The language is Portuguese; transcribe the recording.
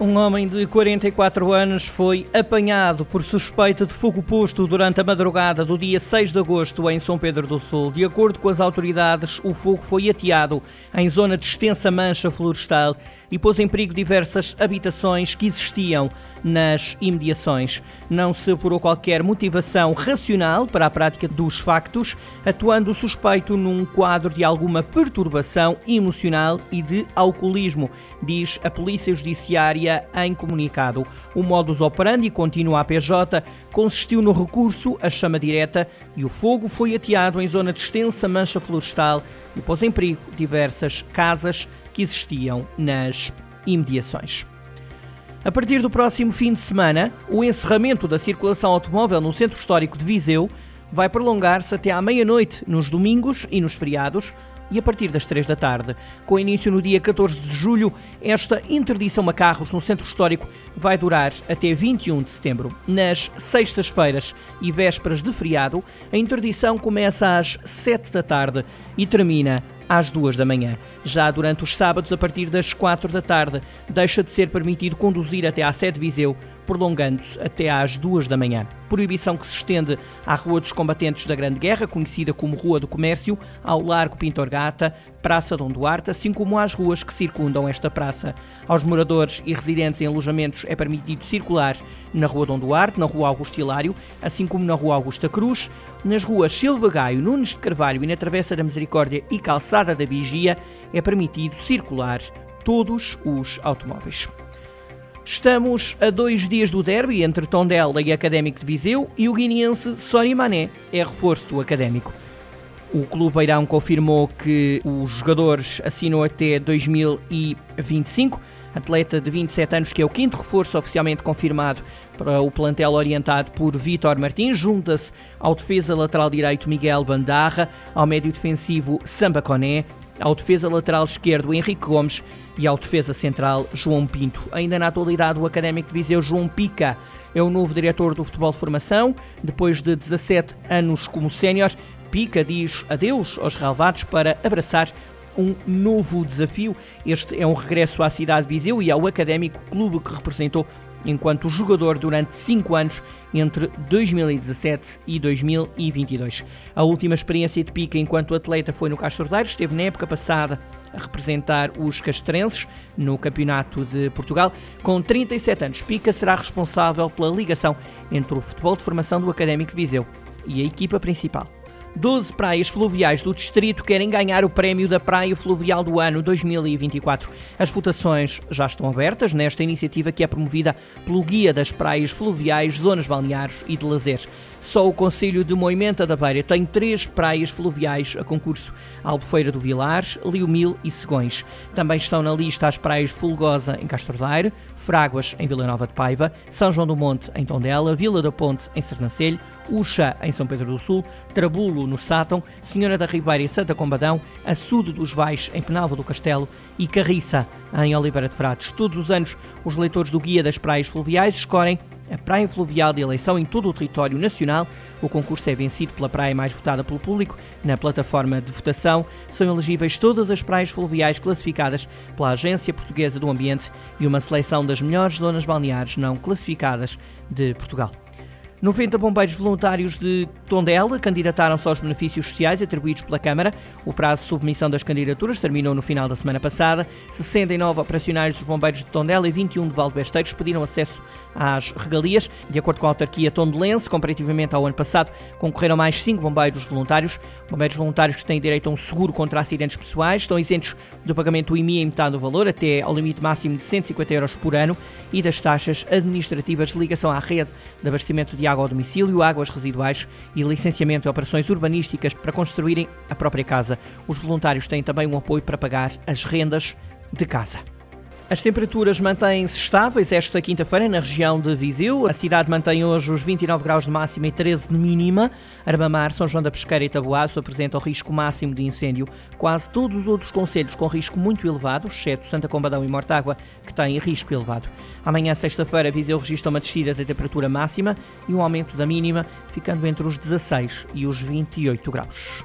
Um homem de 44 anos foi apanhado por suspeita de fogo posto durante a madrugada do dia 6 de agosto em São Pedro do Sul. De acordo com as autoridades, o fogo foi ateado em zona de extensa mancha florestal e pôs em perigo diversas habitações que existiam nas imediações. Não se apurou qualquer motivação racional para a prática dos factos, atuando o suspeito num quadro de alguma perturbação emocional e de alcoolismo, diz a Polícia Judiciária em comunicado. O modus operandi, continua a PJ, consistiu no recurso à chama direta e o fogo foi ateado em zona de extensa mancha florestal e pôs em perigo diversas casas que existiam nas imediações. A partir do próximo fim de semana, o encerramento da circulação automóvel no centro histórico de Viseu vai prolongar-se até à meia-noite nos domingos e nos feriados e a partir das 3 da tarde. Com início no dia 14 de julho, esta interdição a carros no centro histórico vai durar até 21 de setembro. Nas sextas-feiras e vésperas de feriado, a interdição começa às 7 da tarde e termina às duas da manhã. Já durante os sábados, a partir das quatro da tarde, deixa de ser permitido conduzir até à sede Viseu, prolongando-se até às duas da manhã. Proibição que se estende à Rua dos Combatentes da Grande Guerra, conhecida como Rua do Comércio, ao Largo Pintor Gata, Praça Dom Duarte, assim como às ruas que circundam esta praça. Aos moradores e residentes em alojamentos é permitido circular na Rua Dom Duarte, na Rua Augusto Hilário, assim como na Rua Augusta Cruz, nas ruas Silva Gaio, Nunes de Carvalho e na Travessa da Misericórdia e Calçada da Vigia é permitido circular todos os automóveis. Estamos a dois dias do derby entre Tondela e Académico de Viseu e o guineense Sony Mané é reforço do Académico. O Clube Beirão confirmou que os jogadores assinam até 2025 atleta de 27 anos, que é o quinto reforço oficialmente confirmado para o plantel orientado por Vítor Martins, junta-se ao defesa lateral direito Miguel Bandarra, ao médio defensivo Samba Coné, ao defesa lateral esquerdo Henrique Gomes e ao defesa central João Pinto. Ainda na atualidade, o académico de Viseu João Pica é o novo diretor do futebol de formação. Depois de 17 anos como sénior, Pica diz adeus aos relevados para abraçar um novo desafio. Este é um regresso à cidade de Viseu e ao Académico Clube que representou enquanto jogador durante cinco anos entre 2017 e 2022. A última experiência de Pica enquanto atleta foi no Castordeiro, esteve na época passada a representar os castrenses no Campeonato de Portugal. Com 37 anos, Pica será responsável pela ligação entre o futebol de formação do Académico de Viseu e a equipa principal. 12 praias fluviais do distrito querem ganhar o prémio da Praia Fluvial do ano 2024. As votações já estão abertas nesta iniciativa que é promovida pelo Guia das Praias Fluviais, Zonas Balneares e de Lazer. Só o Conselho de Moimenta da Beira tem três praias fluviais a concurso: Albufeira do Vilar, Liumil e Segões. Também estão na lista as praias de Fulgosa, em Castordeiro, Fráguas, em Vila Nova de Paiva, São João do Monte, em Tondela, Vila da Ponte, em Sernancelho, Uxa, em São Pedro do Sul, Trabulo, no Sátão, Senhora da Ribeira, em Santa Combadão, Açudo dos Vais, em Penalva do Castelo e Carriça, em Oliveira de Frades. Todos os anos, os leitores do Guia das Praias Fluviais escolhem a praia fluvial de eleição em todo o território nacional. O concurso é vencido pela praia mais votada pelo público. Na plataforma de votação são elegíveis todas as praias fluviais classificadas pela Agência Portuguesa do Ambiente e uma seleção das melhores zonas balneares não classificadas de Portugal. 90 bombeiros voluntários de Tondela candidataram-se aos benefícios sociais atribuídos pela Câmara. O prazo de submissão das candidaturas terminou no final da semana passada. 69 operacionais dos bombeiros de Tondela e 21 de Valdebesteiros pediram acesso às regalias. De acordo com a autarquia tondelense, comparativamente ao ano passado, concorreram mais 5 bombeiros voluntários. Bombeiros voluntários que têm direito a um seguro contra acidentes pessoais estão isentos do pagamento do IMI em metade do valor, até ao limite máximo de 150 euros por ano, e das taxas administrativas de ligação à rede de abastecimento de água ao domicílio, águas residuais e licenciamento e operações urbanísticas para construírem a própria casa. Os voluntários têm também um apoio para pagar as rendas de casa. As temperaturas mantêm-se estáveis esta quinta-feira na região de Viseu. A cidade mantém hoje os 29 graus de máxima e 13 de mínima. Armamar, São João da Pesqueira e Taboaço apresentam risco máximo de incêndio. Quase todos os outros conselhos com risco muito elevado, exceto Santa Combadão e Mortágua, que têm risco elevado. Amanhã, sexta-feira, Viseu registra uma descida da temperatura máxima e um aumento da mínima, ficando entre os 16 e os 28 graus.